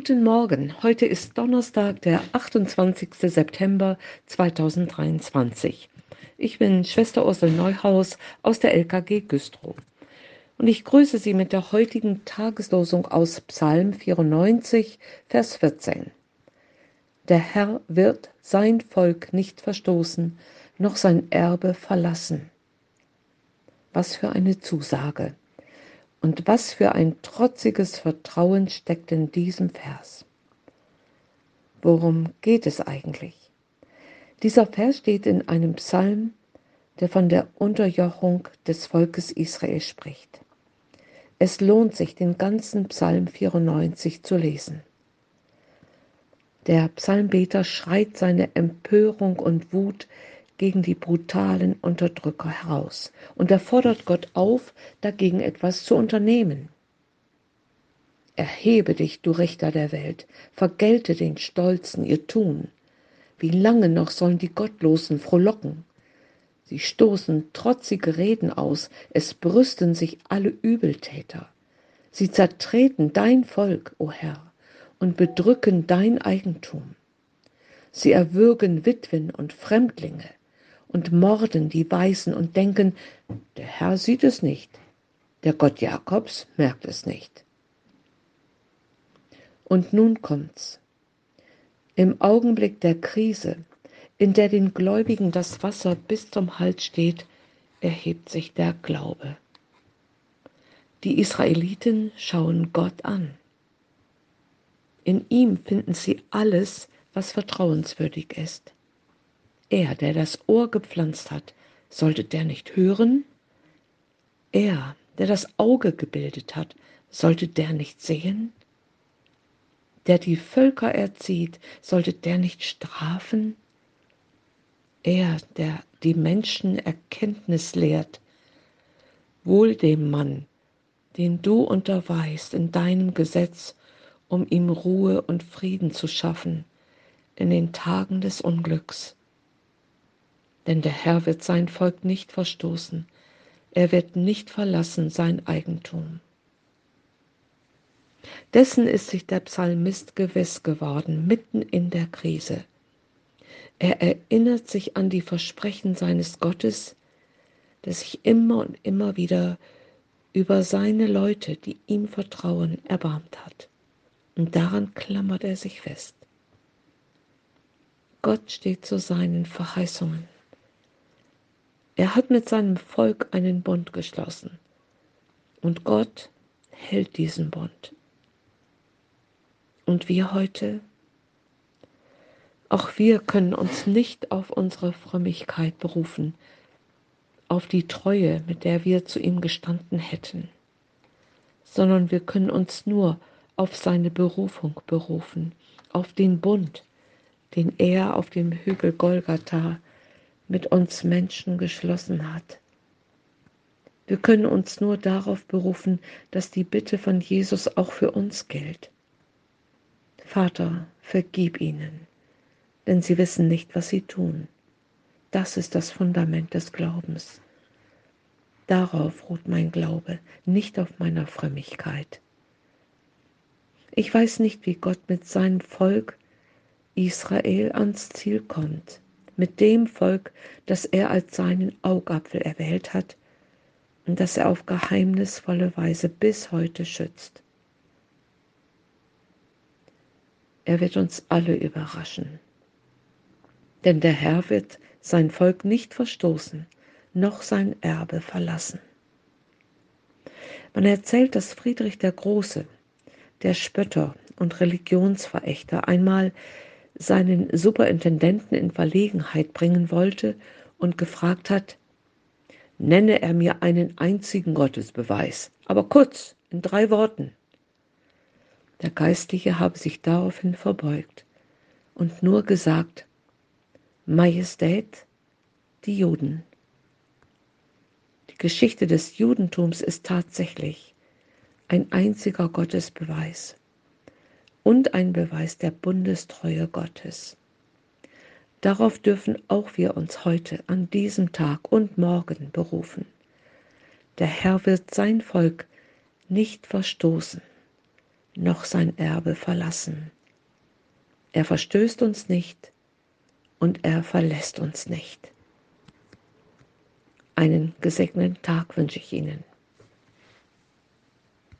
Guten Morgen, heute ist Donnerstag, der 28. September 2023. Ich bin Schwester Ursel Neuhaus aus der LKG Güstrow und ich grüße Sie mit der heutigen Tageslosung aus Psalm 94, Vers 14. Der Herr wird sein Volk nicht verstoßen, noch sein Erbe verlassen. Was für eine Zusage. Und was für ein trotziges Vertrauen steckt in diesem Vers. Worum geht es eigentlich? Dieser Vers steht in einem Psalm, der von der Unterjochung des Volkes Israel spricht. Es lohnt sich, den ganzen Psalm 94 zu lesen. Der Psalmbeter schreit seine Empörung und Wut gegen die brutalen Unterdrücker heraus und er fordert Gott auf, dagegen etwas zu unternehmen. Erhebe dich, du Richter der Welt, vergelte den Stolzen ihr Tun. Wie lange noch sollen die Gottlosen frohlocken? Sie stoßen trotzige Reden aus, es brüsten sich alle Übeltäter. Sie zertreten dein Volk, o Herr, und bedrücken dein Eigentum. Sie erwürgen Witwen und Fremdlinge und morden die Weißen und denken, der Herr sieht es nicht, der Gott Jakobs merkt es nicht. Und nun kommt's. Im Augenblick der Krise, in der den Gläubigen das Wasser bis zum Hals steht, erhebt sich der Glaube. Die Israeliten schauen Gott an. In ihm finden sie alles, was vertrauenswürdig ist. Er, der das Ohr gepflanzt hat, sollte der nicht hören? Er, der das Auge gebildet hat, sollte der nicht sehen? Der die Völker erzieht, sollte der nicht strafen? Er, der die Menschen Erkenntnis lehrt, wohl dem Mann, den du unterweist in deinem Gesetz, um ihm Ruhe und Frieden zu schaffen in den Tagen des Unglücks denn der Herr wird sein Volk nicht verstoßen, er wird nicht verlassen sein Eigentum. Dessen ist sich der Psalmist gewiss geworden, mitten in der Krise. Er erinnert sich an die Versprechen seines Gottes, das sich immer und immer wieder über seine Leute, die ihm vertrauen, erbarmt hat. Und daran klammert er sich fest. Gott steht zu seinen Verheißungen. Er hat mit seinem Volk einen Bund geschlossen. Und Gott hält diesen Bund. Und wir heute? Auch wir können uns nicht auf unsere Frömmigkeit berufen, auf die Treue, mit der wir zu ihm gestanden hätten, sondern wir können uns nur auf seine Berufung berufen, auf den Bund, den er auf dem Hügel Golgatha mit uns Menschen geschlossen hat. Wir können uns nur darauf berufen, dass die Bitte von Jesus auch für uns gilt. Vater, vergib ihnen, denn sie wissen nicht, was sie tun. Das ist das Fundament des Glaubens. Darauf ruht mein Glaube, nicht auf meiner Frömmigkeit. Ich weiß nicht, wie Gott mit seinem Volk Israel ans Ziel kommt mit dem Volk, das er als seinen Augapfel erwählt hat und das er auf geheimnisvolle Weise bis heute schützt. Er wird uns alle überraschen. Denn der Herr wird sein Volk nicht verstoßen, noch sein Erbe verlassen. Man erzählt, dass Friedrich der Große, der Spötter und Religionsverächter, einmal seinen Superintendenten in Verlegenheit bringen wollte und gefragt hat, nenne er mir einen einzigen Gottesbeweis, aber kurz, in drei Worten. Der Geistliche habe sich daraufhin verbeugt und nur gesagt, Majestät, die Juden. Die Geschichte des Judentums ist tatsächlich ein einziger Gottesbeweis und ein Beweis der Bundestreue Gottes. Darauf dürfen auch wir uns heute an diesem Tag und morgen berufen. Der Herr wird sein Volk nicht verstoßen, noch sein Erbe verlassen. Er verstößt uns nicht und er verlässt uns nicht. Einen gesegneten Tag wünsche ich Ihnen.